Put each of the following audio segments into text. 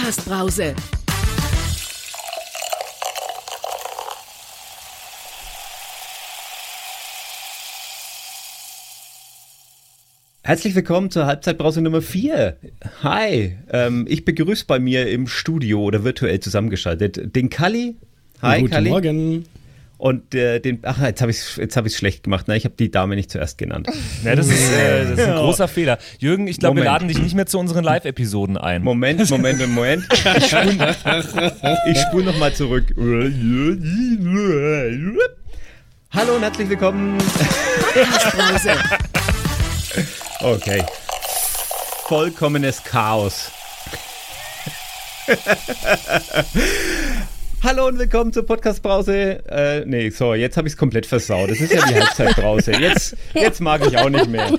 Podcast-Brause. Herzlich willkommen zur Halbzeitbrause Nummer 4. Hi, ähm, ich begrüße bei mir im Studio oder virtuell zusammengeschaltet den Kalli. Hi, Guten Kalli. Morgen. Und äh, den, ach, jetzt habe ich es jetzt hab schlecht gemacht. Ne? Ich habe die Dame nicht zuerst genannt. Ja, das ist, äh, das ist ein großer Fehler. Jürgen, ich glaube, wir laden dich nicht mehr zu unseren Live-Episoden ein. Moment, Moment, Moment. Ich spule spul nochmal zurück. Hallo und herzlich willkommen. Okay. Vollkommenes Chaos. Hallo und willkommen zur Podcast-Brause. Äh, nee, so, jetzt habe ich es komplett versaut. Das ist ja die Halbzeitbrause. Jetzt, jetzt mag ich auch nicht mehr.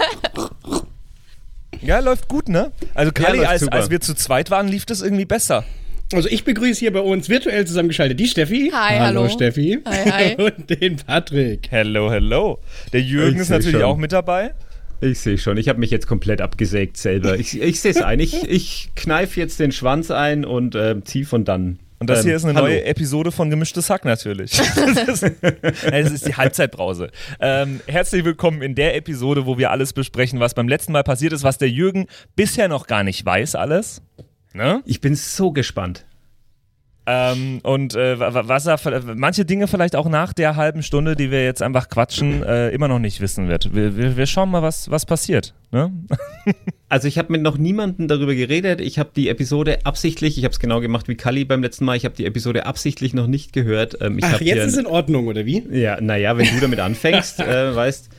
Ja, läuft gut, ne? Also Kali, ja, als, als wir zu zweit waren, lief das irgendwie besser. Also ich begrüße hier bei uns virtuell zusammengeschaltet die Steffi. Hi, hallo. Hallo Steffi. Hi, hi. Und den Patrick. Hello, hello. Der Jürgen ich ist natürlich schon. auch mit dabei. Ich sehe schon, ich habe mich jetzt komplett abgesägt selber. Ich, ich sehe es ein. Ich, ich kneife jetzt den Schwanz ein und äh, ziehe von dann und das ähm, hier ist eine hallo. neue Episode von Gemischtes Hack natürlich. das, ist, das ist die Halbzeitbrause. Ähm, herzlich willkommen in der Episode, wo wir alles besprechen, was beim letzten Mal passiert ist, was der Jürgen bisher noch gar nicht weiß, alles. Ne? Ich bin so gespannt. Ähm, und äh, was er manche Dinge vielleicht auch nach der halben Stunde, die wir jetzt einfach quatschen, äh, immer noch nicht wissen wird. Wir, wir, wir schauen mal, was, was passiert. Ne? also ich habe mit noch niemandem darüber geredet. Ich habe die Episode absichtlich, ich habe es genau gemacht wie Kali beim letzten Mal, ich habe die Episode absichtlich noch nicht gehört. Ähm, Ach, jetzt ist in Ordnung, oder wie? Ja, naja, wenn du damit anfängst, äh, weißt,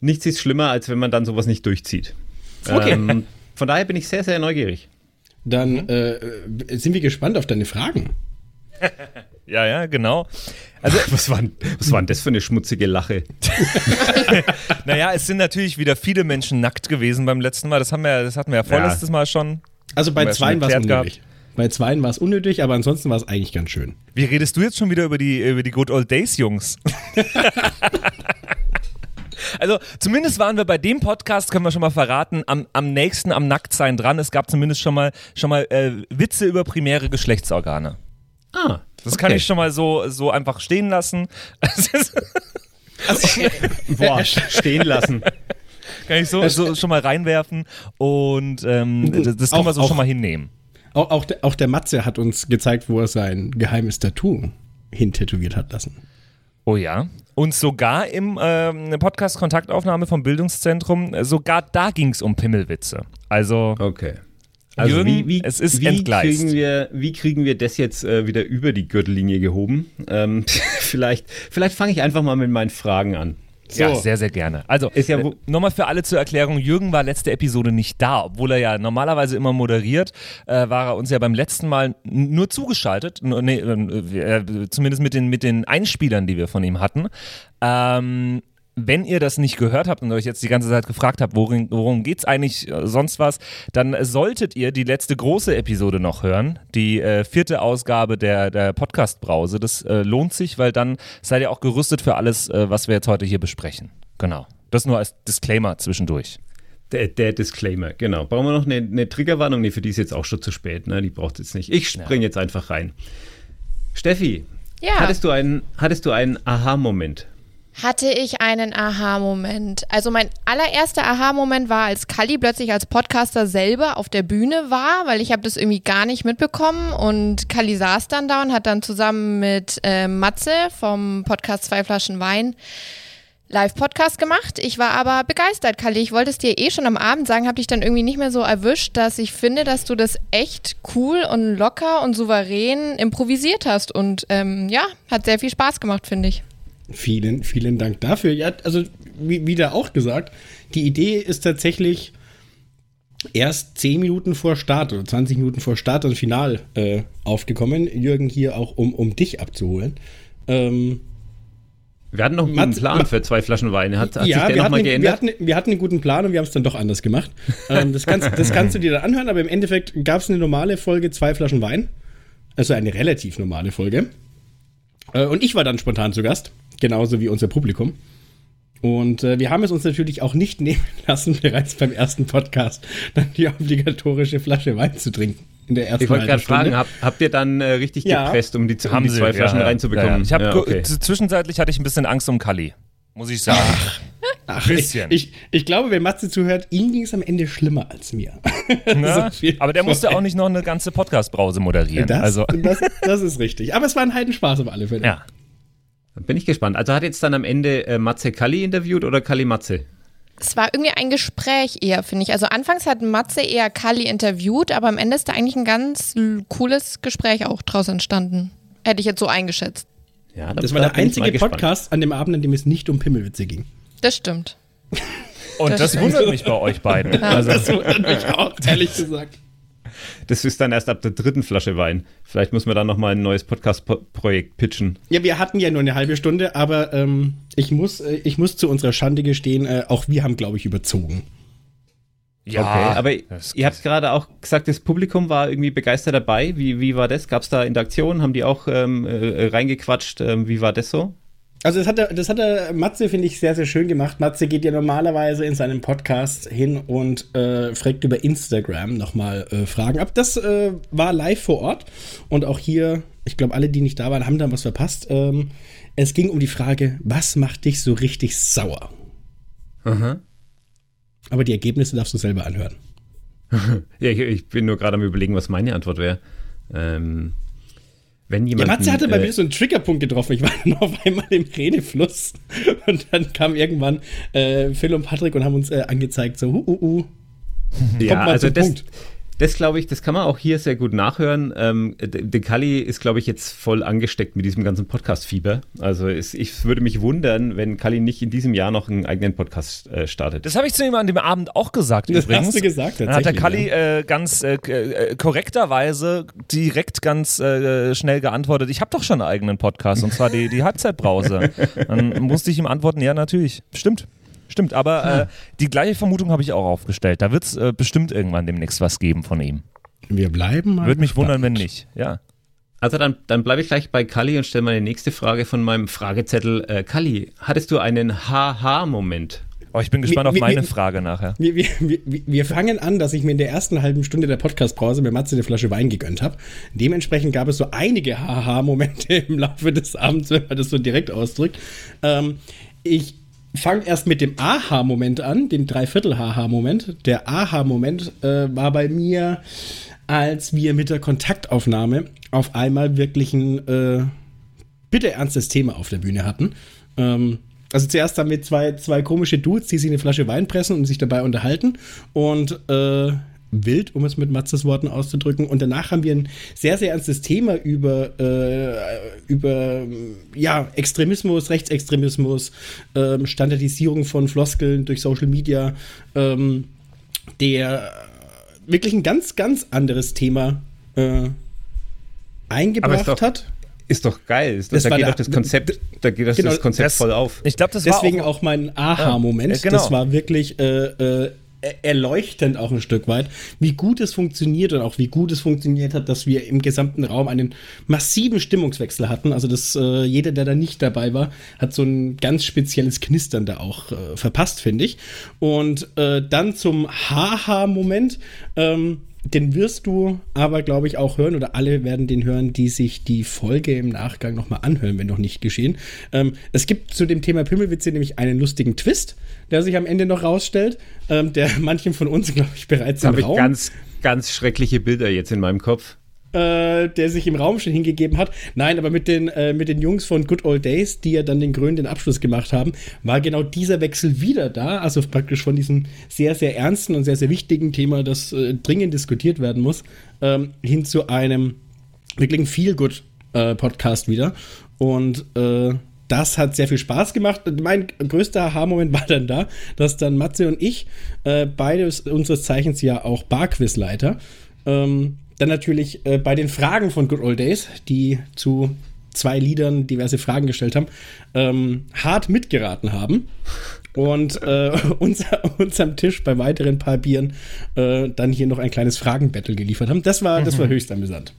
nichts ist schlimmer, als wenn man dann sowas nicht durchzieht. Okay. Ähm, von daher bin ich sehr, sehr neugierig dann mhm. äh, sind wir gespannt auf deine Fragen. ja, ja, genau. Also, was war, was war denn das für eine schmutzige Lache? naja, es sind natürlich wieder viele Menschen nackt gewesen beim letzten Mal. Das, haben wir, das hatten wir ja vorletztes ja. Mal schon. Also bei zwei war es unnötig. Bei zwei war es unnötig, aber ansonsten war es eigentlich ganz schön. Wie redest du jetzt schon wieder über die, über die Good Old Days, Jungs? Also zumindest waren wir bei dem Podcast, können wir schon mal verraten, am, am nächsten am Nacktsein dran. Es gab zumindest schon mal, schon mal äh, Witze über primäre Geschlechtsorgane. Ah. Das okay. kann ich schon mal so, so einfach stehen lassen. also, boah, stehen lassen. Kann ich so, so schon mal reinwerfen und ähm, das, das können wir so auch, schon mal hinnehmen. Auch, auch, der, auch der Matze hat uns gezeigt, wo er sein geheimes Tattoo hintätowiert hat lassen. Oh ja. Und sogar im äh, Podcast Kontaktaufnahme vom Bildungszentrum, äh, sogar da ging es um Pimmelwitze. Also. Okay. Also Jürgen, wie, wie, es ist wie entgleist. Kriegen wir, wie kriegen wir das jetzt äh, wieder über die Gürtellinie gehoben? Ähm, vielleicht vielleicht fange ich einfach mal mit meinen Fragen an. So. Ja, sehr, sehr gerne. Also, ja, äh, nochmal für alle zur Erklärung, Jürgen war letzte Episode nicht da, obwohl er ja normalerweise immer moderiert, äh, war er uns ja beim letzten Mal nur zugeschaltet, nee, äh, äh, zumindest mit den, mit den Einspielern, die wir von ihm hatten. Ähm, wenn ihr das nicht gehört habt und euch jetzt die ganze Zeit gefragt habt, worum, worum geht es eigentlich, äh, sonst was, dann solltet ihr die letzte große Episode noch hören, die äh, vierte Ausgabe der, der Podcast-Brause. Das äh, lohnt sich, weil dann seid ihr auch gerüstet für alles, äh, was wir jetzt heute hier besprechen. Genau. Das nur als Disclaimer zwischendurch. Der, der, Disclaimer, genau. Brauchen wir noch eine, eine Triggerwarnung? Nee, für die ist jetzt auch schon zu spät, ne? Die braucht es jetzt nicht. Ich springe ja. jetzt einfach rein. Steffi, ja. hattest du einen, hattest du einen Aha-Moment? Hatte ich einen Aha-Moment. Also mein allererster Aha-Moment war, als Kali plötzlich als Podcaster selber auf der Bühne war, weil ich habe das irgendwie gar nicht mitbekommen und Kali saß dann da und hat dann zusammen mit äh, Matze vom Podcast Zwei Flaschen Wein Live-Podcast gemacht. Ich war aber begeistert, Kali. Ich wollte es dir eh schon am Abend sagen, habe dich dann irgendwie nicht mehr so erwischt, dass ich finde, dass du das echt cool und locker und souverän improvisiert hast. Und ähm, ja, hat sehr viel Spaß gemacht, finde ich. Vielen, vielen Dank dafür. Ja, also wie, da auch gesagt, die Idee ist tatsächlich erst 10 Minuten vor Start oder 20 Minuten vor Start und Final äh, aufgekommen. Jürgen hier auch, um, um dich abzuholen. Ähm, wir hatten noch einen guten Plan für zwei Flaschen Wein. Hat, hat ja, sich der nochmal geändert? Wir hatten, wir hatten einen guten Plan und wir haben es dann doch anders gemacht. ähm, das, kannst, das kannst du dir dann anhören, aber im Endeffekt gab es eine normale Folge, zwei Flaschen Wein. Also eine relativ normale Folge. Äh, und ich war dann spontan zu Gast genauso wie unser Publikum. Und äh, wir haben es uns natürlich auch nicht nehmen lassen, bereits beim ersten Podcast dann die obligatorische Flasche Wein zu trinken. In der ersten ich wollte gerade fragen, hab, habt ihr dann äh, richtig ja. gepresst, um die, um die zwei Flaschen ja, reinzubekommen? Ich habe okay. zwischenzeititlich hatte ich ein bisschen Angst um Kali, muss ich sagen. Ach. Ach, bisschen. Ich, ich, glaube, wenn Matze zuhört, ihm ging es am Ende schlimmer als mir. Na, aber der musste auch nicht noch eine ganze Podcast-Brause moderieren. Das, also. das, das, ist richtig. Aber es war ein Heidenspaß auf alle Fälle. Ja. Bin ich gespannt. Also hat jetzt dann am Ende äh, Matze Kalli interviewt oder Kalli Matze? Es war irgendwie ein Gespräch eher, finde ich. Also anfangs hat Matze eher Kalli interviewt, aber am Ende ist da eigentlich ein ganz cooles Gespräch auch draus entstanden. Hätte ich jetzt so eingeschätzt. Ja, das, das war der einzige Podcast an dem Abend, an dem es nicht um Pimmelwitze ging. Das stimmt. Und das, das wundert mich bei euch beiden. Ja. Also. Das wundert mich auch, ehrlich gesagt. Das ist dann erst ab der dritten Flasche Wein. Vielleicht muss man dann nochmal ein neues Podcast-Projekt pitchen. Ja, wir hatten ja nur eine halbe Stunde, aber ähm, ich, muss, äh, ich muss zu unserer Schande gestehen, äh, auch wir haben, glaube ich, überzogen. Ja, okay, aber ihr habt gerade auch gesagt, das Publikum war irgendwie begeistert dabei. Wie, wie war das? Gab es da Interaktionen? Haben die auch ähm, äh, reingequatscht? Ähm, wie war das so? Also das hat er, das hat er Matze, finde ich, sehr, sehr schön gemacht. Matze geht ja normalerweise in seinem Podcast hin und äh, fragt über Instagram nochmal äh, Fragen ab. Das äh, war live vor Ort und auch hier, ich glaube, alle, die nicht da waren, haben dann was verpasst. Ähm, es ging um die Frage, was macht dich so richtig sauer? Aha. Aber die Ergebnisse darfst du selber anhören. ja, ich, ich, bin nur gerade am überlegen, was meine Antwort wäre. Ähm, wenn jemand. Ja, Matze hatte bei äh, mir so einen Triggerpunkt getroffen. Ich war dann auf einmal im Redefluss und dann kamen irgendwann äh, Phil und Patrick und haben uns äh, angezeigt, so, uh, uh, uh. Ja, also das, Punkt das glaube ich, das kann man auch hier sehr gut nachhören. Ähm, De Kali ist, glaube ich, jetzt voll angesteckt mit diesem ganzen Podcast-Fieber. Also es, ich würde mich wundern, wenn Kali nicht in diesem Jahr noch einen eigenen Podcast äh, startet. Das habe ich zu ihm an dem Abend auch gesagt. Das übrigens. hast du gesagt, Dann hat der Kali äh, ganz äh, äh, korrekterweise direkt ganz äh, schnell geantwortet, ich habe doch schon einen eigenen Podcast und zwar die, die Halbzeitbrause. Dann musste ich ihm antworten, ja natürlich, stimmt. Stimmt, aber hm. äh, die gleiche Vermutung habe ich auch aufgestellt. Da wird es äh, bestimmt irgendwann demnächst was geben von ihm. Wir bleiben mal. Würde mich wundern, wenn nicht, ja. Also dann, dann bleibe ich gleich bei Kali und stelle meine nächste Frage von meinem Fragezettel. Äh, Kali, hattest du einen Haha-Moment? Oh, ich bin gespannt wir, auf meine wir, Frage nachher. Wir, wir, fangen an, dass ich mir in der ersten halben Stunde der Podcast-Pause mit Matze eine Flasche Wein gegönnt habe. Dementsprechend gab es so einige Haha-Momente im Laufe des Abends, wenn man das so direkt ausdrückt. Ähm, ich fange erst mit dem Aha-Moment an, dem Dreiviertel-Aha-Moment. Der Aha-Moment äh, war bei mir, als wir mit der Kontaktaufnahme auf einmal wirklich ein äh, bitte ernstes Thema auf der Bühne hatten. Ähm, also zuerst haben wir zwei, zwei komische Dudes, die sich eine Flasche Wein pressen und sich dabei unterhalten. Und äh, wild, um es mit Matzes Worten auszudrücken. Und danach haben wir ein sehr, sehr ernstes Thema über, äh, über ja, Extremismus, Rechtsextremismus, äh, Standardisierung von Floskeln durch Social Media, ähm, der wirklich ein ganz, ganz anderes Thema äh, eingebracht doch, hat. Ist doch geil. Ist das, da geht doch das Konzept, da geht das, genau, das Konzept das, voll auf. Ich glaube, das Deswegen war auch, auch mein Aha-Moment. Ja, genau. Das war wirklich äh, äh, erleuchtend auch ein Stück weit, wie gut es funktioniert und auch wie gut es funktioniert hat, dass wir im gesamten Raum einen massiven Stimmungswechsel hatten. Also, dass äh, jeder, der da nicht dabei war, hat so ein ganz spezielles Knistern da auch äh, verpasst, finde ich. Und äh, dann zum Haha-Moment. Ähm, den wirst du aber, glaube ich, auch hören oder alle werden den hören, die sich die Folge im Nachgang nochmal anhören, wenn noch nicht geschehen. Ähm, es gibt zu dem Thema Pimmelwitze nämlich einen lustigen Twist, der sich am Ende noch rausstellt, ähm, der manchen von uns, glaube ich, bereits da im Raum... habe ich ganz, ganz schreckliche Bilder jetzt in meinem Kopf äh, der sich im Raum schon hingegeben hat. Nein, aber mit den, äh, mit den Jungs von Good Old Days, die ja dann den krönenden Abschluss gemacht haben, war genau dieser Wechsel wieder da. Also praktisch von diesem sehr, sehr ernsten und sehr, sehr wichtigen Thema, das äh, dringend diskutiert werden muss, ähm, hin zu einem wirklichen Feel-Good-Podcast wieder. Und äh, das hat sehr viel Spaß gemacht. Mein größter Aha-Moment war dann da, dass dann Matze und ich, äh, beide unseres Zeichens ja auch Barquizleiter, ähm, dann natürlich äh, bei den Fragen von Good Old Days, die zu zwei Liedern diverse Fragen gestellt haben, ähm, hart mitgeraten haben und äh, uns, uns am Tisch bei weiteren paar Bieren äh, dann hier noch ein kleines Fragenbattle geliefert haben. Das war, das war mhm. höchst amüsant.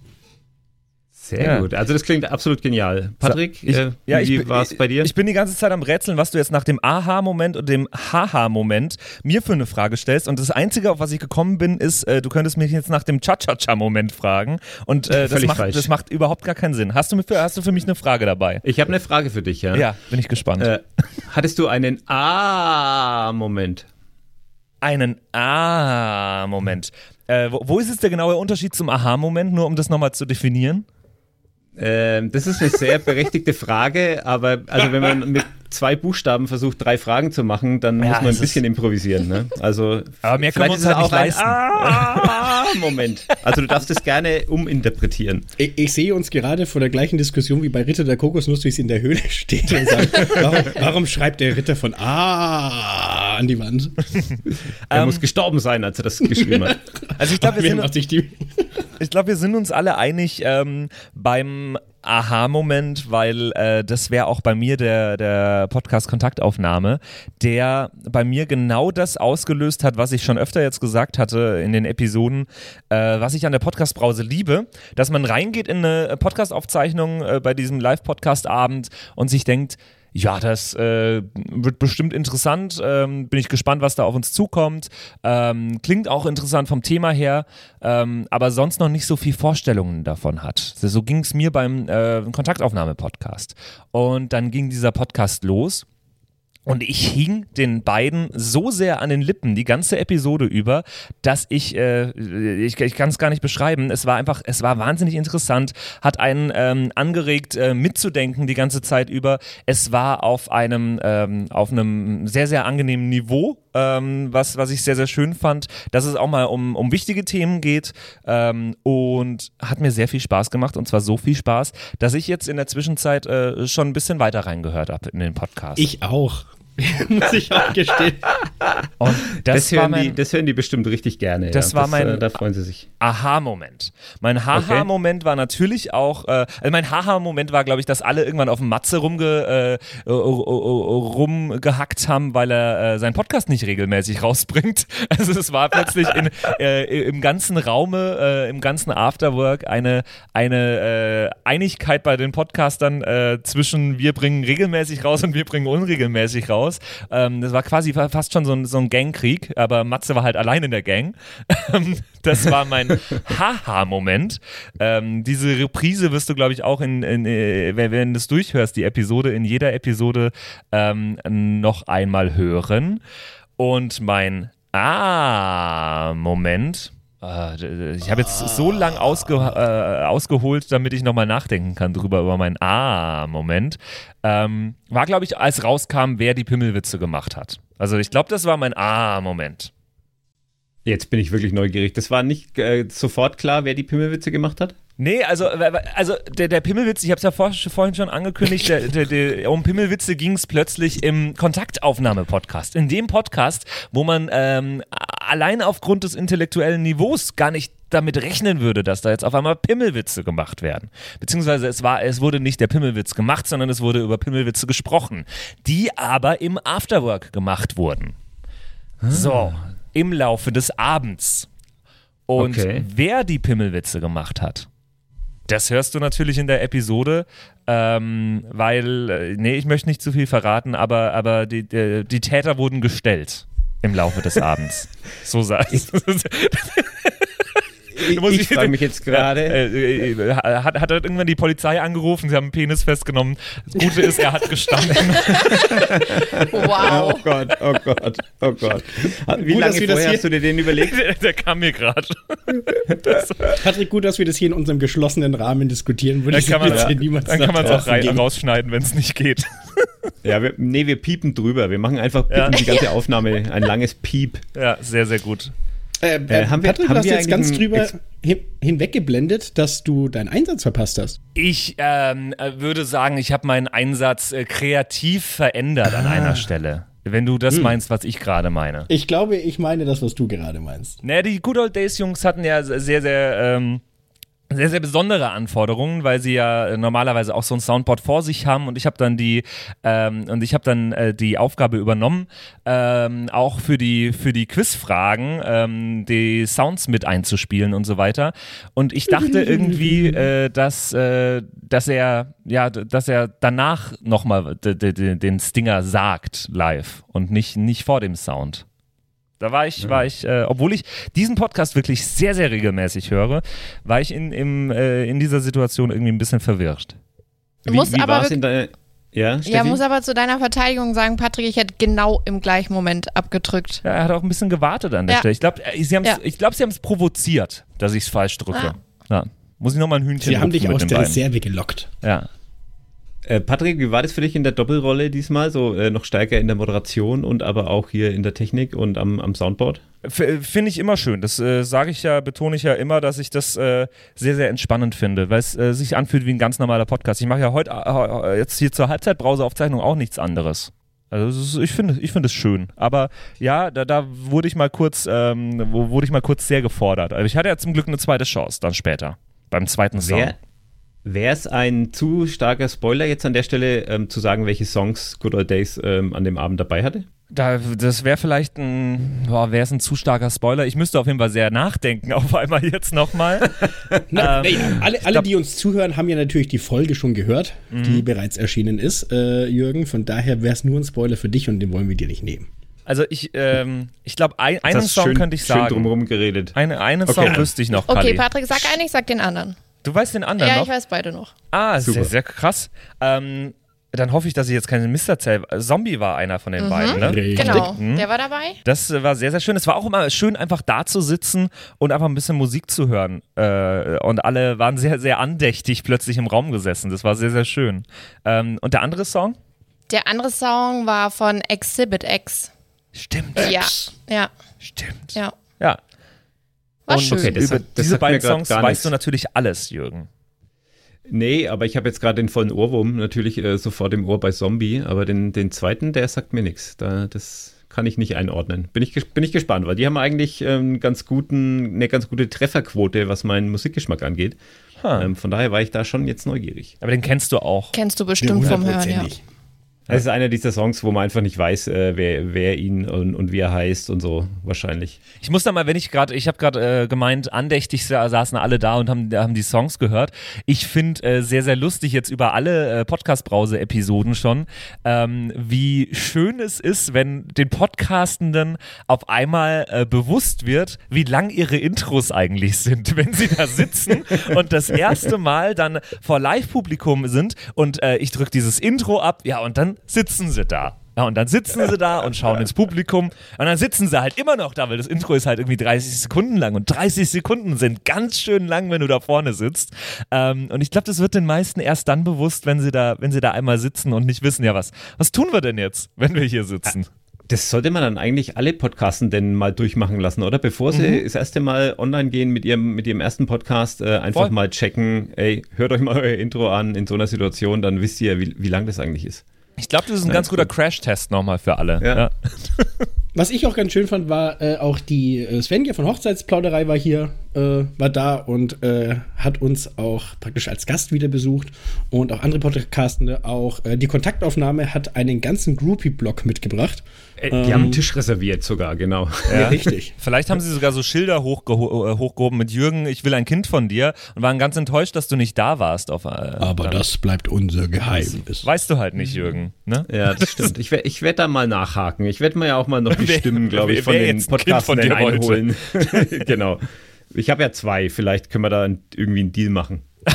Sehr ja. gut. Also das klingt absolut genial. Patrick, ich, äh, ja, wie war es bei dir? Ich bin die ganze Zeit am Rätseln, was du jetzt nach dem Aha-Moment und dem Haha-Moment mir für eine Frage stellst. Und das Einzige, auf was ich gekommen bin, ist, äh, du könntest mich jetzt nach dem Cha-Cha-Cha-Moment fragen. Und äh, das, macht, das, macht, überhaupt gar keinen Sinn. Hast du, für, hast du für mich eine Frage dabei? Ich habe eine Frage für dich, ja. Ja, bin ich gespannt. Äh, hattest du einen Ah-Moment? Einen Ah-Moment. Äh, wo, wo, ist jetzt der genaue Unterschied zum Aha-Moment, nur um das nochmal zu definieren? Ähm, das ist eine sehr berechtigte Frage, aber also wenn man mit zwei Buchstaben versucht, drei Fragen zu machen, dann ja, muss man ein bisschen improvisieren. Ne? Also aber mehr können wir uns halt nicht leisten. Ah, Moment. Also du darfst es gerne uminterpretieren. Ich, ich, sehe uns gerade vor der gleichen Diskussion wie bei Ritter der Kokosnuss, wie es in der Höhle steht und sagt, warum, warum, schreibt der Ritter von Ah an die Wand? er um, muss gestorben sein, als er das geschrieben hat. Also ich glaube, wir, sind, glaub, wir sind uns alle einig ähm, beim Aha-Moment, weil äh, das wäre auch bei mir der, der Podcast-Kontaktaufnahme, der bei mir genau das ausgelöst hat, was ich schon öfter jetzt gesagt hatte in den Episoden, äh, was ich an der Podcast-Brause liebe, dass man reingeht in eine Podcast-Aufzeichnung äh, bei diesem Live-Podcast-Abend und sich denkt, ja, das äh, wird bestimmt interessant. Ähm, bin ich gespannt, was da auf uns zukommt. Ähm, klingt auch interessant vom Thema her, ähm, aber sonst noch nicht so viel Vorstellungen davon hat. So ging es mir beim äh, Kontaktaufnahme-Podcast. Und dann ging dieser Podcast los. Und ich hing den beiden so sehr an den Lippen die ganze Episode über, dass ich, äh, ich, ich kann es gar nicht beschreiben. Es war einfach, es war wahnsinnig interessant, hat einen ähm, angeregt äh, mitzudenken die ganze Zeit über. Es war auf einem, ähm, auf einem sehr, sehr angenehmen Niveau, ähm, was, was ich sehr, sehr schön fand, dass es auch mal um, um wichtige Themen geht ähm, und hat mir sehr viel Spaß gemacht und zwar so viel Spaß, dass ich jetzt in der Zwischenzeit äh, schon ein bisschen weiter reingehört habe in den Podcast. Ich auch. muss ich auch gestehen. Und das, das, hören mein, die, das hören die bestimmt richtig gerne. Das ja. war das, mein, äh, da freuen sie sich. Aha-Moment. Mein Haha-Moment okay. war natürlich auch, äh, also mein Haha-Moment war, glaube ich, dass alle irgendwann auf dem Matze rumge, äh, rumgehackt haben, weil er äh, seinen Podcast nicht regelmäßig rausbringt. Also es war plötzlich in, äh, im ganzen Raume, äh, im ganzen Afterwork eine, eine Einigkeit bei den Podcastern zwischen wir bringen regelmäßig raus und wir bringen unregelmäßig raus raus. Ähm, das war quasi fast schon so ein, so ein Gangkrieg, aber Matze war halt allein in der Gang. Ähm, das war mein Haha-Moment. Ähm, diese Reprise wirst du, glaube ich, auch in, in, in, äh, wenn du es durchhörst, die Episode, in jeder Episode ähm, noch einmal hören. Und mein Ah-Moment ich habe jetzt so lang ausge, äh, ausgeholt, damit ich nochmal nachdenken kann drüber, über meinen Ah-Moment. Ähm, war, glaube ich, als rauskam, wer die Pimmelwitze gemacht hat. Also ich glaube, das war mein Ah-Moment. Jetzt bin ich wirklich neugierig. Das war nicht äh, sofort klar, wer die Pimmelwitze gemacht hat? Nee, also, also der, der Pimmelwitz, ich habe es ja vor, vorhin schon angekündigt, der, der, der, um Pimmelwitze ging es plötzlich im Kontaktaufnahme-Podcast. In dem Podcast, wo man ähm, allein aufgrund des intellektuellen Niveaus gar nicht damit rechnen würde, dass da jetzt auf einmal Pimmelwitze gemacht werden. Beziehungsweise es war, es wurde nicht der Pimmelwitz gemacht, sondern es wurde über Pimmelwitze gesprochen, die aber im Afterwork gemacht wurden. Ah. So, im Laufe des Abends. Und okay. wer die Pimmelwitze gemacht hat, das hörst du natürlich in der Episode, ähm, weil, äh, nee, ich möchte nicht zu viel verraten, aber, aber die, die, die Täter wurden gestellt im Laufe des Abends. so sag ich. ich, ich frage mich jetzt gerade. Äh, äh, hat, hat irgendwann die Polizei angerufen, sie haben einen Penis festgenommen. Das Gute ist, er hat gestanden. wow. Oh Gott, oh Gott, oh Gott. Wie gut, lange vorher hast du dir den überlegt? Der, der kam mir gerade. Patrick, gut, dass wir das hier in unserem geschlossenen Rahmen diskutieren. Würde dann kann man es ja. auch rausschneiden, wenn es nicht geht. Ja, wir, nee, wir piepen drüber. Wir machen einfach ja. die ganze Aufnahme ein langes Piep. Ja, sehr, sehr gut. Äh, äh, haben wir, Patrick, haben du hast jetzt ganz drüber hin, hinweggeblendet, dass du deinen Einsatz verpasst hast. Ich ähm, äh, würde sagen, ich habe meinen Einsatz äh, kreativ verändert ah. an einer Stelle. Wenn du das hm. meinst, was ich gerade meine. Ich glaube, ich meine das, was du gerade meinst. Naja, die Good Old Days Jungs hatten ja sehr, sehr ähm, sehr, sehr besondere Anforderungen, weil sie ja äh, normalerweise auch so ein Soundboard vor sich haben und ich habe dann die ähm, und ich habe dann äh, die Aufgabe übernommen, ähm, auch für die für die Quizfragen ähm, die Sounds mit einzuspielen und so weiter. Und ich dachte irgendwie, äh, dass äh, dass er ja, dass er danach nochmal den Stinger sagt live und nicht nicht vor dem Sound. Da war ich, war ich, äh, obwohl ich diesen Podcast wirklich sehr, sehr regelmäßig höre, war ich in, im, äh, in dieser Situation irgendwie ein bisschen verwirrt. Wie, muss wie aber in deiner, ja, ja, muss aber zu deiner Verteidigung sagen, Patrick, ich hätte genau im gleichen Moment abgedrückt. Ja, er hat auch ein bisschen gewartet an der ja. Stelle. Ich glaube, äh, sie haben es ja. glaub, provoziert, dass ich es falsch drücke. Ah. Ja. Muss ich nochmal ein Hühnchen Sie haben dich aus der Reserve gelockt. Ja. Äh, Patrick, wie war das für dich in der Doppelrolle diesmal? So äh, noch stärker in der Moderation und aber auch hier in der Technik und am, am Soundboard? Finde ich immer schön. Das äh, sage ich ja, betone ich ja immer, dass ich das äh, sehr, sehr entspannend finde, weil es äh, sich anfühlt wie ein ganz normaler Podcast. Ich mache ja heute äh, jetzt hier zur Halbzeitbrauseaufzeichnung auch nichts anderes. Also ich finde ich finde es schön. Aber ja, da, da wurde ich mal kurz, ähm, wurde ich mal kurz sehr gefordert. Also ich hatte ja zum Glück eine zweite Chance dann später. Beim zweiten Song. Wer, Wäre es ein zu starker Spoiler jetzt an der Stelle, ähm, zu sagen, welche Songs Good Old Days ähm, an dem Abend dabei hatte? Da, das wäre vielleicht ein, boah, wäre es ein zu starker Spoiler. Ich müsste auf jeden Fall sehr nachdenken, auf einmal jetzt nochmal. ähm, nee, alle, alle glaub, die uns zuhören, haben ja natürlich die Folge schon gehört, mhm. die bereits erschienen ist, äh, Jürgen. Von daher wäre es nur ein Spoiler für dich und den wollen wir dir nicht nehmen. Also ich, ähm, ich glaube, ein, einen Song schön, könnte ich sagen. Schön drumherum geredet. Eine, einen okay. Song wüsste ich noch. Okay. Patrick, sag einen, ich sag den anderen. Du weißt den anderen ja, noch? Ja, ich weiß beide noch. Ah, Super. sehr, sehr krass. Ähm, dann hoffe ich, dass ich jetzt keinen Mist erzähle. Zombie war einer von den mhm. beiden, ne? Genau, mhm. der war dabei. Das äh, war sehr, sehr schön. Es war auch immer schön, einfach da zu sitzen und einfach ein bisschen Musik zu hören. Äh, und alle waren sehr, sehr andächtig plötzlich im Raum gesessen. Das war sehr, sehr schön. Ähm, und der andere Song? Der andere Song war von Exhibit X. Stimmt. Ja, ja. Stimmt. Ja. Ja, war und schön. Okay, über diese beiden Songs weißt du natürlich alles, Jürgen. Nee, aber ich habe jetzt gerade den vollen Ohrwurm natürlich äh, sofort im Ohr bei Zombie, aber den, den zweiten, der sagt mir nichts. Da, das kann ich nicht einordnen. Bin ich, bin ich gespannt, weil die haben eigentlich ähm, ganz guten, eine ganz gute Trefferquote, was meinen Musikgeschmack angeht. Ähm, von daher war ich da schon jetzt neugierig. Aber den kennst du auch. Kennst du bestimmt vom Hören, ja. Es ist einer dieser Songs, wo man einfach nicht weiß, äh, wer, wer ihn und, und, wie er heißt und so, wahrscheinlich. Ich muss da mal, wenn ich gerade, ich habe gerade äh, gemeint, andächtig saßen alle da und haben, haben die Songs gehört. Ich finde äh, sehr, sehr lustig jetzt über alle äh, Podcast-Brause-Episoden schon, ähm, wie schön es ist, wenn den Podcastenden auf einmal äh, bewusst wird, wie lang ihre Intros eigentlich sind, wenn sie da sitzen und das erste Mal dann vor Live-Publikum sind und äh, ich drücke dieses Intro ab, ja, und dann sitzen sie da. Ja, und dann sitzen sie da und schauen ins Publikum und dann sitzen sie halt immer noch da, weil das Intro ist halt irgendwie 30 Sekunden lang und 30 Sekunden sind ganz schön lang, wenn du da vorne sitzt. Ähm, und ich glaube, das wird den meisten erst dann bewusst, wenn sie da, wenn sie da einmal sitzen und nicht wissen, ja was, was tun wir denn jetzt, wenn wir hier sitzen? Das sollte man dann eigentlich alle Podcasten denn mal durchmachen lassen, oder? Bevor sie mhm. das erste Mal online gehen mit ihrem, mit ihrem ersten Podcast, äh, einfach Voll. mal checken, ey, hört euch mal euer Intro an in so einer Situation, dann wisst ihr, wie, wie lang das eigentlich ist. Ich glaube, das ist ein ganz guter Crash-Test nochmal für alle. Ja. ja. Was ich auch ganz schön fand, war äh, auch die äh, Svenja von Hochzeitsplauderei war hier, äh, war da und äh, hat uns auch praktisch als Gast wieder besucht und auch andere Podcastende. Auch äh, die Kontaktaufnahme hat einen ganzen Groupie-Blog mitgebracht. Äh, die ähm, haben einen Tisch reserviert sogar, genau. Ja, ja richtig. Vielleicht haben sie sogar so Schilder hochgeho äh, hochgehoben mit Jürgen, ich will ein Kind von dir und waren ganz enttäuscht, dass du nicht da warst. Auf, äh, Aber das bleibt unser Geheimnis. Weißt du halt nicht, Jürgen. Ne? Ja, das stimmt. Ich, ich werde da mal nachhaken. Ich werde mir ja auch mal noch die Stimmen, glaube ich, von den Podcasts einholen. genau. Ich habe ja zwei. Vielleicht können wir da irgendwie einen Deal machen.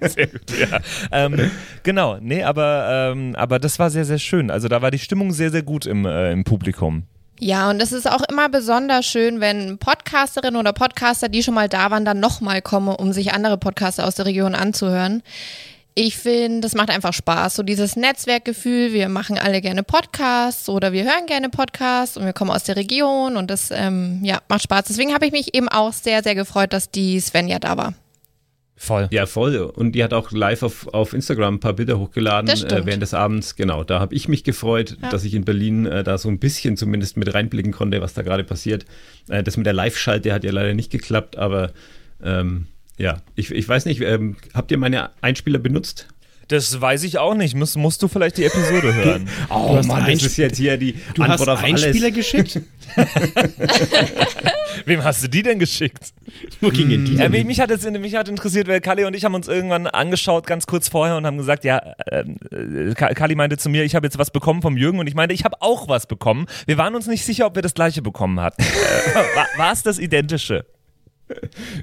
sehr gut, ja. Ähm, genau, nee, aber, ähm, aber das war sehr, sehr schön. Also da war die Stimmung sehr, sehr gut im, äh, im Publikum. Ja, und es ist auch immer besonders schön, wenn Podcasterinnen oder Podcaster, die schon mal da waren, dann nochmal kommen, um sich andere Podcaster aus der Region anzuhören. Ich finde, das macht einfach Spaß. So dieses Netzwerkgefühl, wir machen alle gerne Podcasts oder wir hören gerne Podcasts und wir kommen aus der Region und das ähm, ja, macht Spaß. Deswegen habe ich mich eben auch sehr, sehr gefreut, dass die Svenja da war. Voll. Ja, voll. Und die hat auch live auf, auf Instagram ein paar Bilder hochgeladen äh, während des Abends. Genau, da habe ich mich gefreut, ja. dass ich in Berlin äh, da so ein bisschen zumindest mit reinblicken konnte, was da gerade passiert. Äh, das mit der Live-Schalte hat ja leider nicht geklappt, aber ähm, Ja, ich, ich weiß nicht, ähm, habt ihr meine Einspieler benutzt? Das weiß ich auch nicht. Muss, musst du vielleicht die Episode hören? oh Mann, das ist jetzt hier die du Antwort hast auf Einspieler alles. geschickt? Wem hast du die denn geschickt? Wo gingen die? Äh, mich, hat jetzt, mich hat interessiert, weil Kali und ich haben uns irgendwann angeschaut, ganz kurz vorher, und haben gesagt, ja, äh, äh Kali meinte zu mir, ich habe jetzt was bekommen vom Jürgen und ich meinte, ich habe auch was bekommen. Wir waren uns nicht sicher, ob wir das gleiche bekommen hatten. Äh, war es das Identische?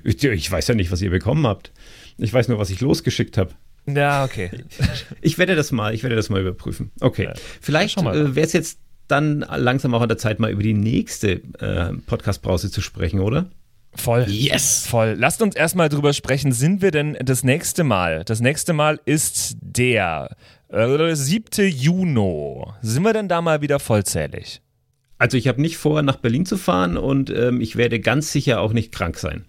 Ich weiß ja nicht, was ihr bekommen habt. Ich weiß nur, was ich losgeschickt habe. Ja, okay. Ich werde das mal, ich werde das mal überprüfen. Okay. Ja. Vielleicht äh, wäre es jetzt dann langsam auch an der Zeit, mal über die nächste äh, Podcast-Brause zu sprechen, oder? Voll. Yes. Voll. Lasst uns erstmal drüber sprechen. Sind wir denn das nächste Mal? Das nächste Mal ist der äh, 7. Juni. Sind wir denn da mal wieder vollzählig? Also ich habe nicht vor, nach Berlin zu fahren und ähm, ich werde ganz sicher auch nicht krank sein.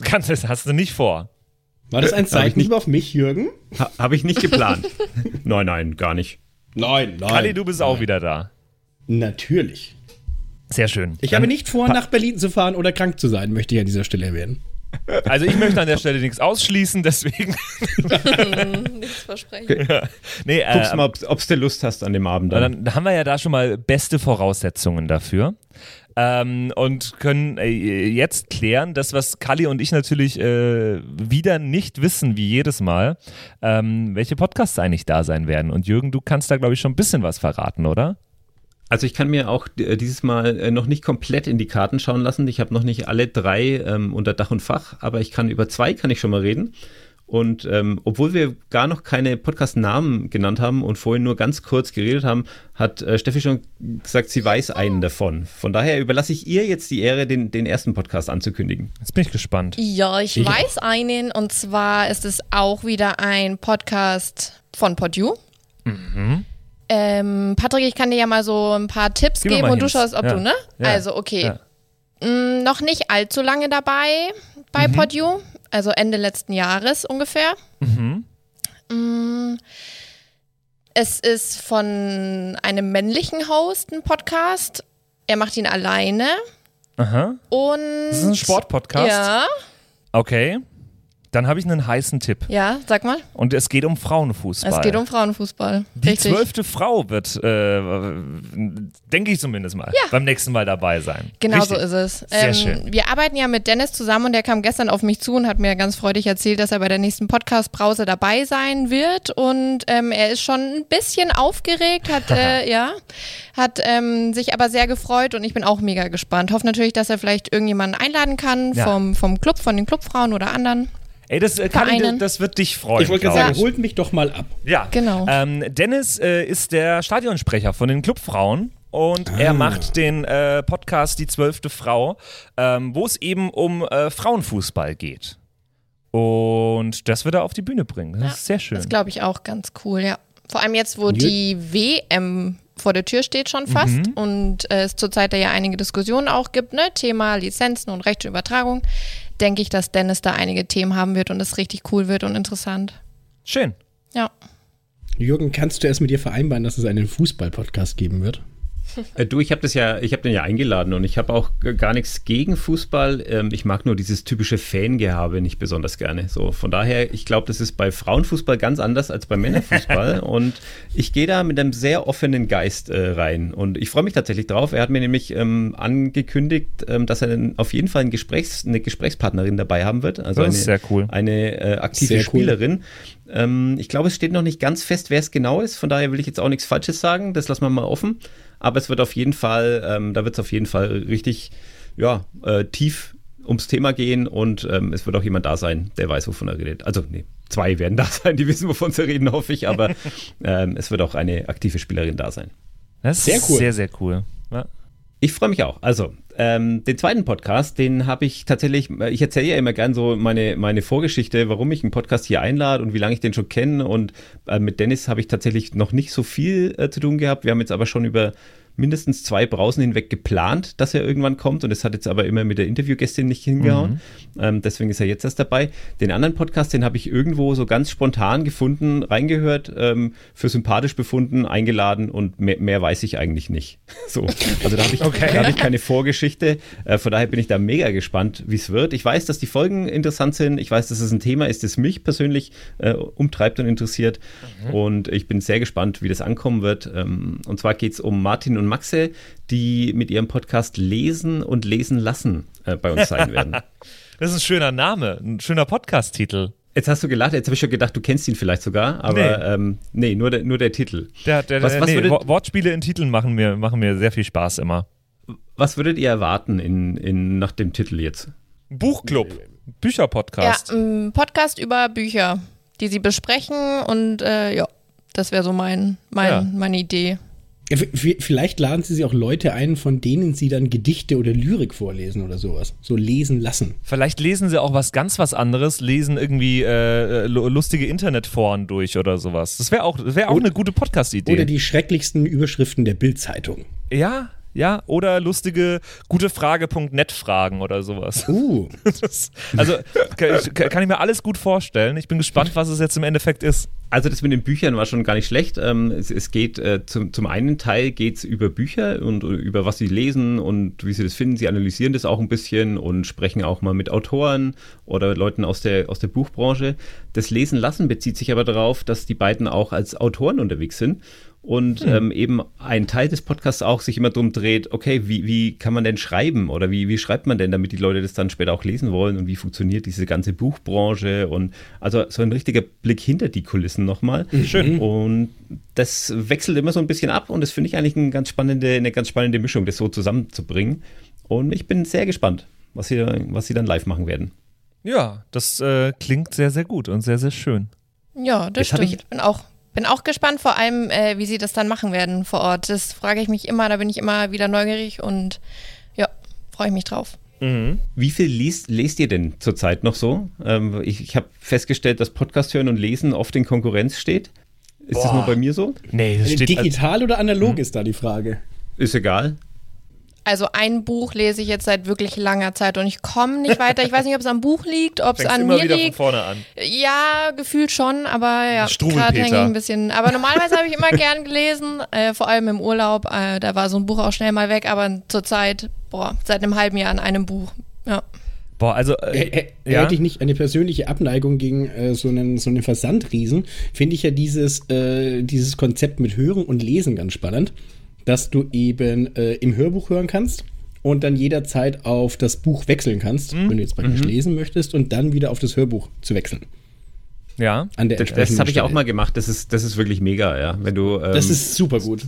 Ganz, das hast du nicht vor. War das ein Zeichen auf mich, Jürgen? Ha, Habe ich nicht geplant. nein, nein, gar nicht. Nein, nein. Kali, du bist nein. auch wieder da. Natürlich. Sehr schön. Ich Dann habe nicht vor, nach Berlin zu fahren oder krank zu sein, möchte ich an dieser Stelle erwähnen. Also ich möchte an der Stelle nichts ausschließen, deswegen. nichts versprechen. Ja. Nee, äh, Guckst mal, ob du Lust hast an dem Abend. Dann. dann haben wir ja da schon mal beste Voraussetzungen dafür ähm, und können äh, jetzt klären, das, was Kali und ich natürlich äh, wieder nicht wissen, wie jedes Mal, ähm, welche Podcasts eigentlich da sein werden. Und Jürgen, du kannst da, glaube ich, schon ein bisschen was verraten, oder? Also ich kann mir auch äh, dieses Mal äh, noch nicht komplett in die Karten schauen lassen. Ich habe noch nicht alle drei ähm, unter Dach und Fach, aber ich kann über zwei kann ich schon mal reden. Und ähm, obwohl wir gar noch keine Podcast-Namen genannt haben und vorhin nur ganz kurz geredet haben, hat äh, Steffi schon gesagt, sie weiß einen davon. Von daher überlasse ich ihr jetzt die Ehre, den, den ersten Podcast anzukündigen. Jetzt bin ich gespannt. Ja, ich ja. weiß einen und zwar ist es auch wieder ein Podcast von PodU. Mhm. Ähm, Patrick, ich kann dir ja mal so ein paar Tipps Gib geben und du schaust, ob ja. du, ne? Ja. Also, okay. Mm, noch nicht allzu lange dabei bei mhm. PodU also Ende letzten Jahres ungefähr. Mhm. Mm, es ist von einem männlichen Host ein Podcast. Er macht ihn alleine. Aha. Und. Das ist ein Sportpodcast? Ja. Okay. Dann habe ich einen heißen Tipp. Ja, sag mal. Und es geht um Frauenfußball. Es geht um Frauenfußball. Die Richtig. zwölfte Frau wird, äh, denke ich zumindest mal, ja. beim nächsten Mal dabei sein. Genau Richtig. so ist es. Sehr ähm, schön. Wir arbeiten ja mit Dennis zusammen und der kam gestern auf mich zu und hat mir ganz freudig erzählt, dass er bei der nächsten Podcast-Brause dabei sein wird. Und ähm, er ist schon ein bisschen aufgeregt, hat, äh, ja, hat ähm, sich aber sehr gefreut und ich bin auch mega gespannt. Hoffe natürlich, dass er vielleicht irgendjemanden einladen kann ja. vom, vom Club, von den Clubfrauen oder anderen. Ey, das, äh, Karin, das wird dich freuen. Ich wollte gerade sagen, holt mich doch mal ab. Ja, genau. Ähm, Dennis äh, ist der Stadionsprecher von den Clubfrauen. Und ah. er macht den äh, Podcast Die zwölfte Frau, ähm, wo es eben um äh, Frauenfußball geht. Und das wird er auf die Bühne bringen. Das ja, ist sehr schön. Das glaube ich auch ganz cool, ja. Vor allem jetzt, wo die WM vor der Tür steht schon fast mhm. und äh, es zurzeit ja einige Diskussionen auch gibt, ne? Thema Lizenzen und rechte Übertragung denke ich, dass Dennis da einige Themen haben wird und es richtig cool wird und interessant. Schön. Ja. Jürgen, kannst du erst mit dir vereinbaren, dass es einen Fußball-Podcast geben wird? Äh, du, ich habe das ja, ich habe den ja eingeladen und ich habe auch gar nichts gegen Fußball. Ähm, ich mag nur dieses typische Fangehabe nicht besonders gerne. So, von daher, ich glaube, das ist bei Frauenfußball ganz anders als bei Männerfußball und ich gehe da mit einem sehr offenen Geist äh, rein und ich freue mich tatsächlich drauf. Er hat mir nämlich ähm, angekündigt, ähm, dass er auf jeden Fall ein Gesprächs-, eine Gesprächspartnerin dabei haben wird. Also eine, cool. eine äh, aktive sehr Spielerin. Cool. Ähm, ich glaube, es steht noch nicht ganz fest, wer es genau ist. Von daher will ich jetzt auch nichts Falsches sagen. Das lassen wir mal offen aber es wird auf jeden Fall, ähm, da wird es auf jeden Fall richtig, ja, äh, tief ums Thema gehen und ähm, es wird auch jemand da sein, der weiß, wovon er redet. Also, nee, zwei werden da sein, die wissen, wovon sie reden, hoffe ich, aber ähm, es wird auch eine aktive Spielerin da sein. Das ist sehr cool. Sehr, sehr cool. Ja. Ich freue mich auch. Also, ähm, den zweiten Podcast, den habe ich tatsächlich, ich erzähle ja immer gern so meine, meine Vorgeschichte, warum ich einen Podcast hier einlade und wie lange ich den schon kenne. Und äh, mit Dennis habe ich tatsächlich noch nicht so viel äh, zu tun gehabt. Wir haben jetzt aber schon über mindestens zwei Brausen hinweg geplant, dass er irgendwann kommt und es hat jetzt aber immer mit der Interviewgästin nicht hingehauen. Mhm. Ähm, deswegen ist er jetzt erst dabei. Den anderen Podcast, den habe ich irgendwo so ganz spontan gefunden, reingehört, ähm, für sympathisch befunden, eingeladen und mehr, mehr weiß ich eigentlich nicht. so, also da habe ich, okay. hab ich keine Vorgeschichte. Äh, von daher bin ich da mega gespannt, wie es wird. Ich weiß, dass die Folgen interessant sind. Ich weiß, dass es ein Thema ist, das mich persönlich äh, umtreibt und interessiert. Mhm. Und ich bin sehr gespannt, wie das ankommen wird. Ähm, und zwar geht es um Martin und Maxe, die mit ihrem Podcast Lesen und Lesen lassen äh, bei uns sein werden. das ist ein schöner Name, ein schöner Podcast-Titel. Jetzt hast du gelacht, jetzt habe ich schon gedacht, du kennst ihn vielleicht sogar, aber nee, ähm, nee nur, der, nur der Titel. Der, der, was, was nee, würdet, Wortspiele in Titeln machen mir, machen mir sehr viel Spaß immer. Was würdet ihr erwarten in, in, nach dem Titel jetzt? Buchclub, Bücherpodcast. Ja, ein Podcast über Bücher, die sie besprechen und äh, ja, das wäre so mein, mein, ja. meine Idee. Ja, vielleicht laden sie sich auch Leute ein, von denen sie dann Gedichte oder Lyrik vorlesen oder sowas. So lesen lassen. Vielleicht lesen sie auch was ganz was anderes, lesen irgendwie äh, lustige Internetforen durch oder sowas. Das wäre auch, wär auch oder, eine gute Podcast-Idee. Oder die schrecklichsten Überschriften der Bildzeitung. Ja, ja, oder lustige gute Frage.net Fragen oder sowas. Uh. Das, also kann, kann ich mir alles gut vorstellen. Ich bin gespannt, was es jetzt im Endeffekt ist. Also das mit den Büchern war schon gar nicht schlecht. Ähm, es, es geht äh, zum, zum einen Teil geht es über Bücher und über was sie lesen und wie sie das finden. Sie analysieren das auch ein bisschen und sprechen auch mal mit Autoren oder Leuten aus der, aus der Buchbranche. Das Lesen lassen bezieht sich aber darauf, dass die beiden auch als Autoren unterwegs sind und hm. ähm, eben ein Teil des Podcasts auch sich immer darum dreht, okay, wie, wie kann man denn schreiben oder wie, wie schreibt man denn, damit die Leute das dann später auch lesen wollen und wie funktioniert diese ganze Buchbranche und also so ein richtiger Blick hinter die Kulissen nochmal. Mhm. Schön. Und das wechselt immer so ein bisschen ab und das finde ich eigentlich eine ganz spannende, eine ganz spannende Mischung, das so zusammenzubringen. Und ich bin sehr gespannt, was sie, was sie dann live machen werden. Ja, das äh, klingt sehr, sehr gut und sehr, sehr schön. Ja, das Jetzt stimmt. Ich bin auch bin auch gespannt, vor allem, äh, wie sie das dann machen werden vor Ort. Das frage ich mich immer, da bin ich immer wieder neugierig und ja, freue ich mich drauf. Mhm. Wie viel liest, lest ihr denn zurzeit noch so? Ähm, ich ich habe festgestellt, dass Podcast hören und lesen oft in Konkurrenz steht. Ist Boah. das nur bei mir so? Nee, das steht Digital oder analog mhm. ist da die Frage. Ist egal. Also ein Buch lese ich jetzt seit wirklich langer Zeit und ich komme nicht weiter. Ich weiß nicht, ob es am Buch liegt, ob es an immer mir wieder liegt. Von vorne an. Ja, gefühlt schon, aber ja, gerade hänge ich ein bisschen. Aber normalerweise habe ich immer gern gelesen, äh, vor allem im Urlaub. Äh, da war so ein Buch auch schnell mal weg, aber zurzeit, boah, seit einem halben Jahr an einem Buch. Ja. Boah, also äh, ja? hätte ich nicht eine persönliche Abneigung gegen äh, so einen so einen Versandriesen, finde ich ja dieses äh, dieses Konzept mit Hören und Lesen ganz spannend dass du eben äh, im Hörbuch hören kannst und dann jederzeit auf das Buch wechseln kannst, mhm. wenn du jetzt praktisch mhm. lesen möchtest und dann wieder auf das Hörbuch zu wechseln. Ja, das, das habe ich auch mal gemacht. Das ist, das ist wirklich mega, ja. Wenn du, ähm, das ist super gut.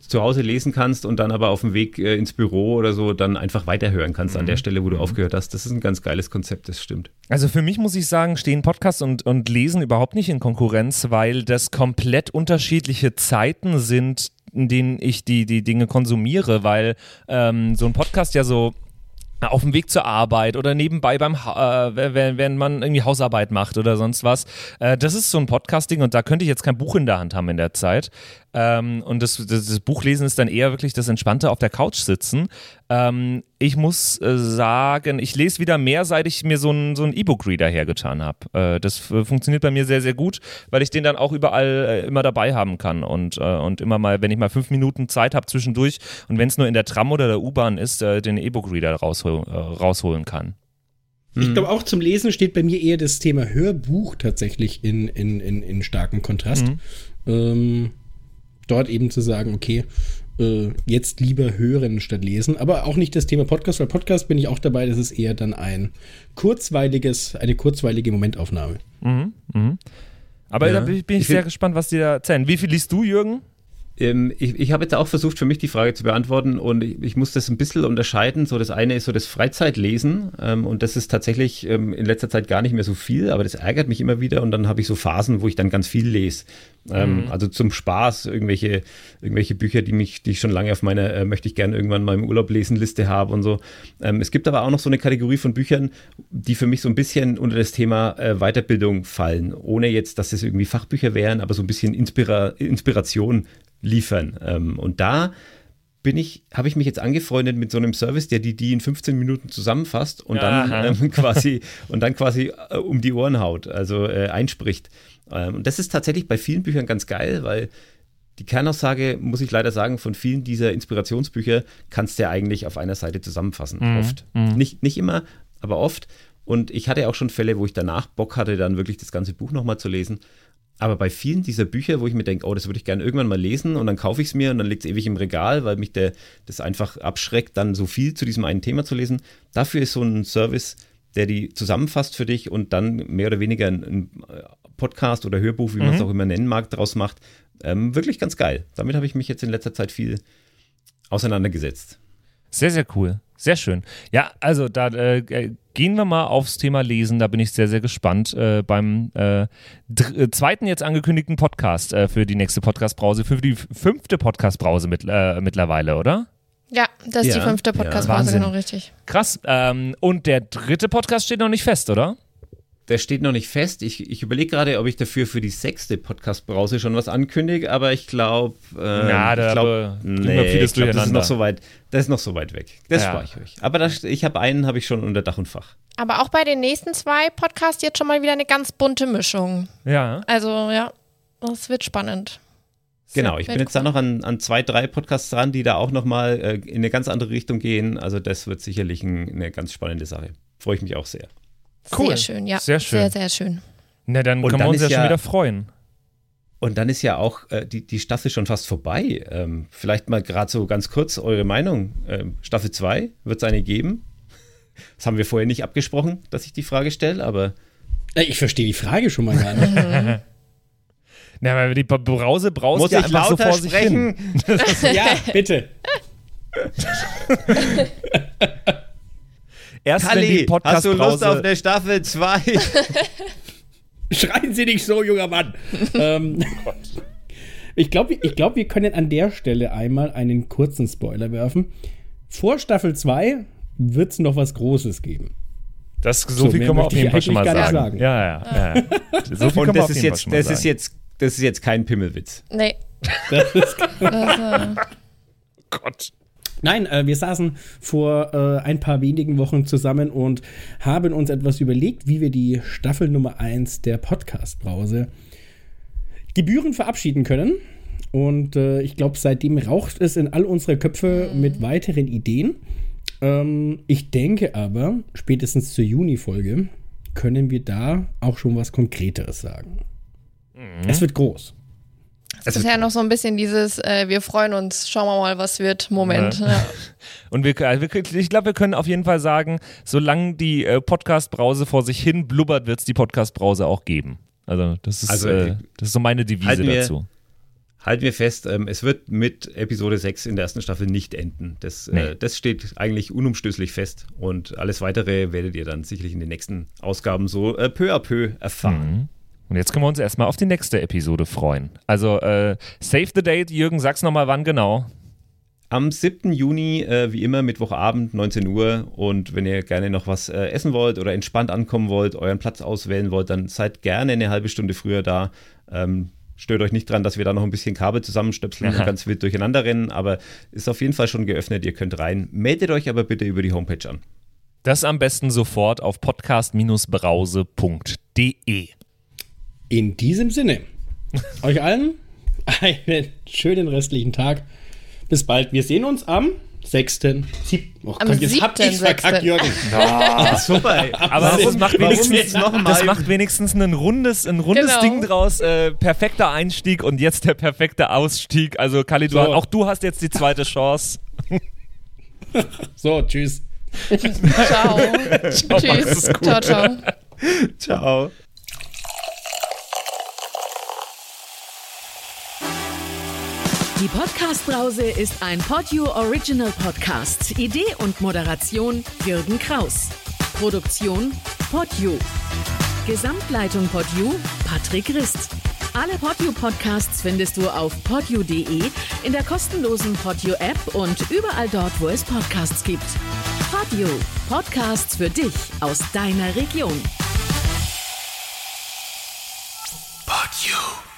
Zu Hause lesen kannst und dann aber auf dem Weg äh, ins Büro oder so dann einfach weiterhören kannst mhm. an der Stelle, wo du mhm. aufgehört hast. Das ist ein ganz geiles Konzept, das stimmt. Also für mich muss ich sagen, stehen Podcast und, und Lesen überhaupt nicht in Konkurrenz, weil das komplett unterschiedliche Zeiten sind, in denen ich die, die Dinge konsumiere, weil ähm, so ein Podcast ja so auf dem Weg zur Arbeit oder nebenbei beim äh, wenn, wenn man irgendwie Hausarbeit macht oder sonst was. Äh, das ist so ein Podcasting und da könnte ich jetzt kein Buch in der Hand haben in der Zeit. Ähm, und das, das, das, Buchlesen ist dann eher wirklich das Entspannte auf der Couch sitzen. Ähm, ich muss äh, sagen, ich lese wieder mehr, seit ich mir so einen so E-Book-Reader hergetan habe. Äh, das funktioniert bei mir sehr, sehr gut, weil ich den dann auch überall äh, immer dabei haben kann und, äh, und immer mal, wenn ich mal fünf Minuten Zeit habe zwischendurch und wenn es nur in der Tram oder der U-Bahn ist, äh, den E-Book-Reader raushol äh, rausholen kann. Ich mhm. glaube, auch zum Lesen steht bei mir eher das Thema Hörbuch tatsächlich in, in, in, in starkem Kontrast. Mhm. Ähm, dort eben zu sagen, okay, äh, jetzt lieber hören statt lesen. Aber auch nicht das Thema Podcast, weil Podcast bin ich auch dabei, das ist eher dann ein kurzweiliges, eine kurzweilige Momentaufnahme. Mhm, mh. Aber ja. da bin ich, bin ich sehr gespannt, was die da erzählen. Wie viel liest du, Jürgen? Ähm, ich, ich habe jetzt auch versucht, für mich die Frage zu beantworten und ich, ich, muss das ein bisschen unterscheiden. So, das eine ist so das Freizeitlesen ähm, und das ist tatsächlich ähm, in letzter Zeit gar nicht mehr so viel, aber das ärgert mich immer wieder und dann habe ich so Phasen, wo ich dann ganz viel lese. Ähm, mhm. Also zum Spaß, irgendwelche, irgendwelche Bücher, die mich, die ich schon lange auf meiner äh, möchte ich gerne irgendwann mal im Urlaub lesen Liste habe und so. Ähm, es gibt aber auch noch so eine Kategorie von Büchern, die für mich so ein bisschen unter das Thema äh, Weiterbildung fallen, ohne jetzt, dass es irgendwie Fachbücher wären, aber so ein bisschen Inspira Inspiration liefern. Ähm, und da bin ich, habe ich mich jetzt angefreundet mit so einem Service, der die, die in 15 Minuten zusammenfasst und dann ähm, quasi und dann quasi äh, um die Ohren haut, also äh, einspricht. Ähm, und das ist tatsächlich bei vielen Büchern ganz geil, weil die Kernaussage, muss ich leider sagen, von vielen dieser Inspirationsbücher kannst du ja eigentlich auf einer Seite zusammenfassen. Mhm. Oft. Mhm. Nicht, nicht immer, aber oft. Und ich hatte auch schon Fälle, wo ich danach Bock hatte, dann wirklich das ganze Buch nochmal zu lesen. Aber bei vielen dieser Bücher, wo ich mir denke, oh, das würde ich gerne irgendwann mal lesen und dann kaufe ich es mir und dann liegt es ewig im Regal, weil mich der, das einfach abschreckt, dann so viel zu diesem einen Thema zu lesen. Dafür ist so ein Service, der die zusammenfasst für dich und dann mehr oder weniger ein, ein Podcast oder Hörbuch, wie man es mhm. auch immer nennen mag, daraus macht, ähm, wirklich ganz geil. Damit habe ich mich jetzt in letzter Zeit viel auseinandergesetzt. Sehr, sehr cool. Sehr schön. Ja, also da äh, gehen wir mal aufs Thema Lesen. Da bin ich sehr, sehr gespannt äh, beim äh, äh zweiten jetzt angekündigten Podcast äh, für die nächste Podcast-Brause, für die fünfte Podcast-Brause mit, äh, mittlerweile, oder? Ja, das ist ja, die fünfte Podcast-Brause, ja. genau richtig. Krass. Ähm, und der dritte Podcast steht noch nicht fest, oder? Der steht noch nicht fest. Ich, ich überlege gerade, ob ich dafür für die sechste Podcast-Brause schon was ankündige, aber ich glaube, äh, da ich glaube, nee, ich glaub, das ist noch so weit, das ist noch so weit weg. Das ja. spare ich euch. Aber das, ich habe einen, habe ich schon unter Dach und Fach. Aber auch bei den nächsten zwei Podcasts jetzt schon mal wieder eine ganz bunte Mischung. Ja. Also ja, das wird spannend. Genau, ich bin jetzt da noch an, an zwei, drei Podcasts dran, die da auch nochmal äh, in eine ganz andere Richtung gehen. Also das wird sicherlich ein, eine ganz spannende Sache. Freue ich mich auch sehr. Cool. Sehr schön, ja. Sehr schön. Sehr, sehr schön. Na, dann und können dann wir uns ja schon wieder freuen. Und dann ist ja auch äh, die, die Staffel schon fast vorbei. Ähm, vielleicht mal gerade so ganz kurz eure Meinung. Ähm, Staffel 2, wird es eine geben? Das haben wir vorher nicht abgesprochen, dass ich die Frage stelle, aber. Äh, ich verstehe die Frage schon mal gar nicht. Na, weil die Brause braust Muss ja ich lauter so vor sprechen? ja, bitte. Erst Kalli, wenn die Podcast hast du Lust auf eine Staffel 2? Schreien Sie nicht so, junger Mann. ähm, oh ich glaube, ich glaub, wir können an der Stelle einmal einen kurzen Spoiler werfen. Vor Staffel 2 wird es noch was Großes geben. Das, so, so viel können wir auf jeden Fall schon mal sagen. sagen. Ja, ja, ja. So viel Und das, ist jetzt, das, ist jetzt, das ist jetzt kein Pimmelwitz. Nee. Das ist, das, äh, Gott. Nein, äh, wir saßen vor äh, ein paar wenigen Wochen zusammen und haben uns etwas überlegt, wie wir die Staffel Nummer 1 der Podcast-Brause Gebühren verabschieden können. Und äh, ich glaube, seitdem raucht es in all unsere Köpfe mhm. mit weiteren Ideen. Ähm, ich denke aber, spätestens zur Juni-Folge können wir da auch schon was Konkreteres sagen. Mhm. Es wird groß. Es ist ja noch so ein bisschen dieses, äh, wir freuen uns, schauen wir mal, was wird, Moment. Ja. Ja. Und wir, also ich glaube, wir können auf jeden Fall sagen, solange die äh, Podcast-Brause vor sich hin blubbert, wird es die Podcast-Brause auch geben. Also das ist, also, äh, das ist so meine Devise wir, dazu. Halten wir fest, ähm, es wird mit Episode 6 in der ersten Staffel nicht enden. Das, äh, nee. das steht eigentlich unumstößlich fest. Und alles weitere werdet ihr dann sicherlich in den nächsten Ausgaben so äh, peu à peu erfahren. Mhm. Und jetzt können wir uns erstmal auf die nächste Episode freuen. Also, äh, save the date. Jürgen, sag's nochmal, wann genau? Am 7. Juni, äh, wie immer, Mittwochabend, 19 Uhr. Und wenn ihr gerne noch was äh, essen wollt oder entspannt ankommen wollt, euren Platz auswählen wollt, dann seid gerne eine halbe Stunde früher da. Ähm, stört euch nicht dran, dass wir da noch ein bisschen Kabel zusammenstöpseln und ganz wild durcheinander rennen, aber ist auf jeden Fall schon geöffnet. Ihr könnt rein. Meldet euch aber bitte über die Homepage an. Das am besten sofort auf podcast-brause.de. In diesem Sinne, euch allen einen schönen restlichen Tag. Bis bald. Wir sehen uns am 6. 7. Oh am Gott, jetzt 7. hab ich's verkackt, Jürgen. Oh, super. Aber das macht, wenigstens, das macht wenigstens ein rundes, ein rundes genau. Ding draus. Äh, perfekter Einstieg und jetzt der perfekte Ausstieg. Also Kali, so. auch du hast jetzt die zweite Chance. so, tschüss. ciao. ciao. Tschüss. Ciao, ciao. Ciao. Die Podcast-Brause ist ein Podio Original Podcast. Idee und Moderation Jürgen Kraus. Produktion Podio. Gesamtleitung Podio Patrick Rist. Alle Podio Podcasts findest du auf podio.de, in der kostenlosen Podio App und überall dort, wo es Podcasts gibt. Podio. Podcasts für dich aus deiner Region. Podio.